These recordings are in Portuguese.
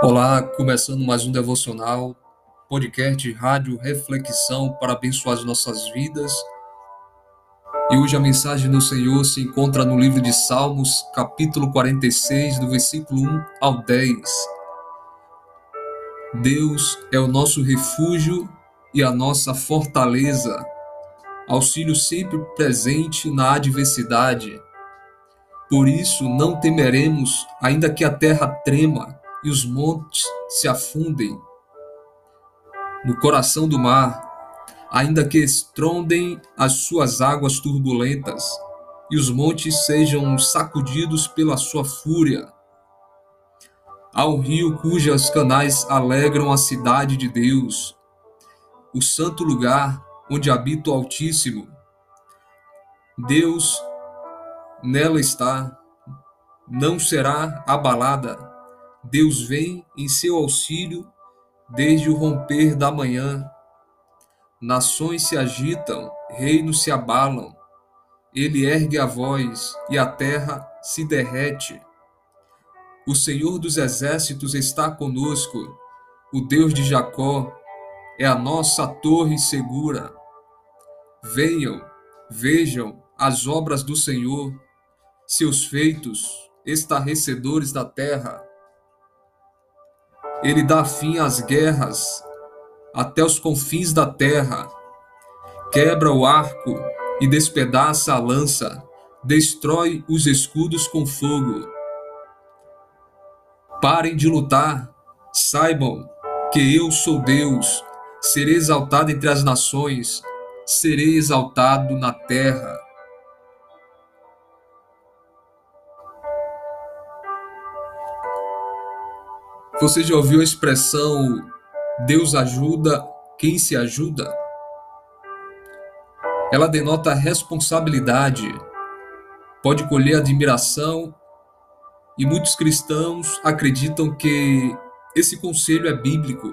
Olá, começando mais um devocional, podcast Rádio Reflexão para abençoar as nossas vidas. E hoje a mensagem do Senhor se encontra no livro de Salmos, capítulo 46, do versículo 1 ao 10. Deus é o nosso refúgio e a nossa fortaleza, auxílio sempre presente na adversidade. Por isso não temeremos, ainda que a terra trema e os montes se afundem no coração do mar, ainda que estrondem as suas águas turbulentas e os montes sejam sacudidos pela sua fúria. Ao rio cujas canais alegram a cidade de Deus, o santo lugar onde habita o Altíssimo. Deus nela está, não será abalada Deus vem em seu auxílio desde o romper da manhã. Nações se agitam, reinos se abalam. Ele ergue a voz e a terra se derrete. O Senhor dos exércitos está conosco. O Deus de Jacó é a nossa torre segura. Venham, vejam as obras do Senhor, seus feitos estarrecedores da terra. Ele dá fim às guerras até os confins da terra. Quebra o arco e despedaça a lança, destrói os escudos com fogo. Parem de lutar, saibam que eu sou Deus, serei exaltado entre as nações, serei exaltado na terra. Você já ouviu a expressão Deus ajuda quem se ajuda? Ela denota responsabilidade, pode colher admiração, e muitos cristãos acreditam que esse conselho é bíblico.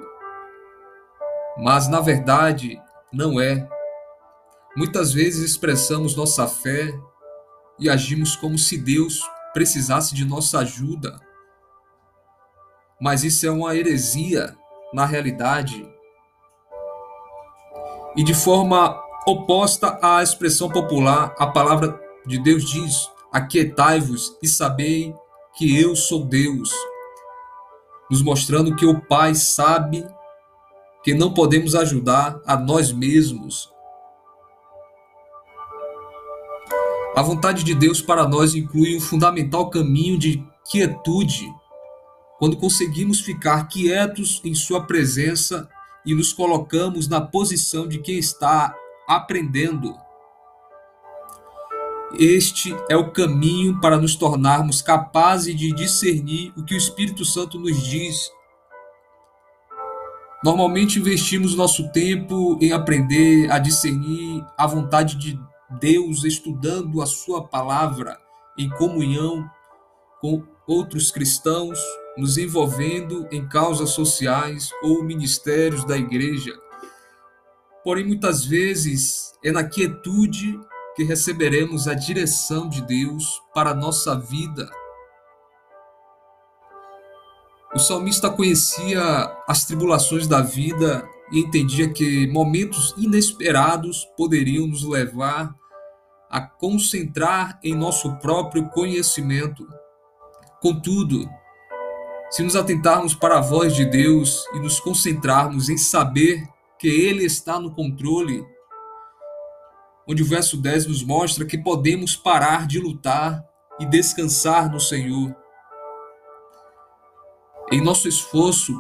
Mas, na verdade, não é. Muitas vezes expressamos nossa fé e agimos como se Deus precisasse de nossa ajuda mas isso é uma heresia na realidade. E de forma oposta à expressão popular, a palavra de Deus diz: Aquietai-vos e sabei que eu sou Deus. Nos mostrando que o Pai sabe que não podemos ajudar a nós mesmos. A vontade de Deus para nós inclui um fundamental caminho de quietude quando conseguimos ficar quietos em Sua presença e nos colocamos na posição de quem está aprendendo. Este é o caminho para nos tornarmos capazes de discernir o que o Espírito Santo nos diz. Normalmente investimos nosso tempo em aprender a discernir a vontade de Deus, estudando a Sua palavra em comunhão com outros cristãos nos envolvendo em causas sociais ou ministérios da igreja. Porém, muitas vezes é na quietude que receberemos a direção de Deus para a nossa vida. O salmista conhecia as tribulações da vida e entendia que momentos inesperados poderiam nos levar a concentrar em nosso próprio conhecimento. Contudo, se nos atentarmos para a voz de Deus e nos concentrarmos em saber que Ele está no controle, onde o verso 10 nos mostra que podemos parar de lutar e descansar no Senhor. Em nosso esforço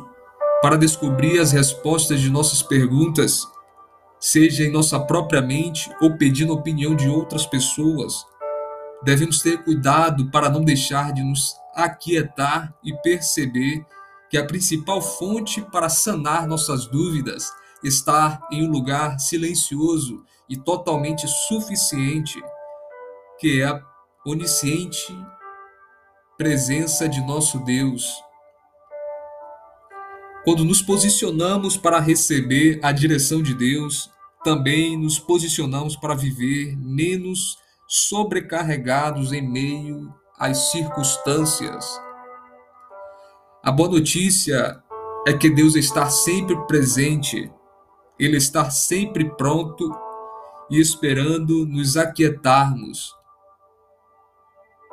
para descobrir as respostas de nossas perguntas, seja em nossa própria mente ou pedindo a opinião de outras pessoas, devemos ter cuidado para não deixar de nos aquietar e perceber que a principal fonte para sanar nossas dúvidas está em um lugar silencioso e totalmente suficiente, que é a onisciente presença de nosso Deus. Quando nos posicionamos para receber a direção de Deus, também nos posicionamos para viver menos sobrecarregados em meio as circunstâncias. A boa notícia é que Deus está sempre presente, Ele está sempre pronto e esperando nos aquietarmos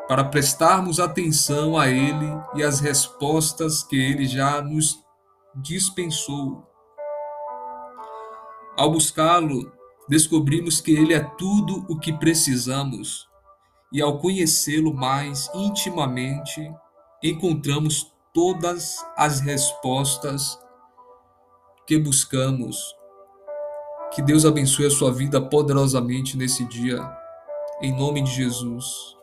para prestarmos atenção a Ele e às respostas que Ele já nos dispensou. Ao buscá-lo, descobrimos que Ele é tudo o que precisamos, e ao conhecê-lo mais intimamente, encontramos todas as respostas que buscamos. Que Deus abençoe a sua vida poderosamente nesse dia, em nome de Jesus.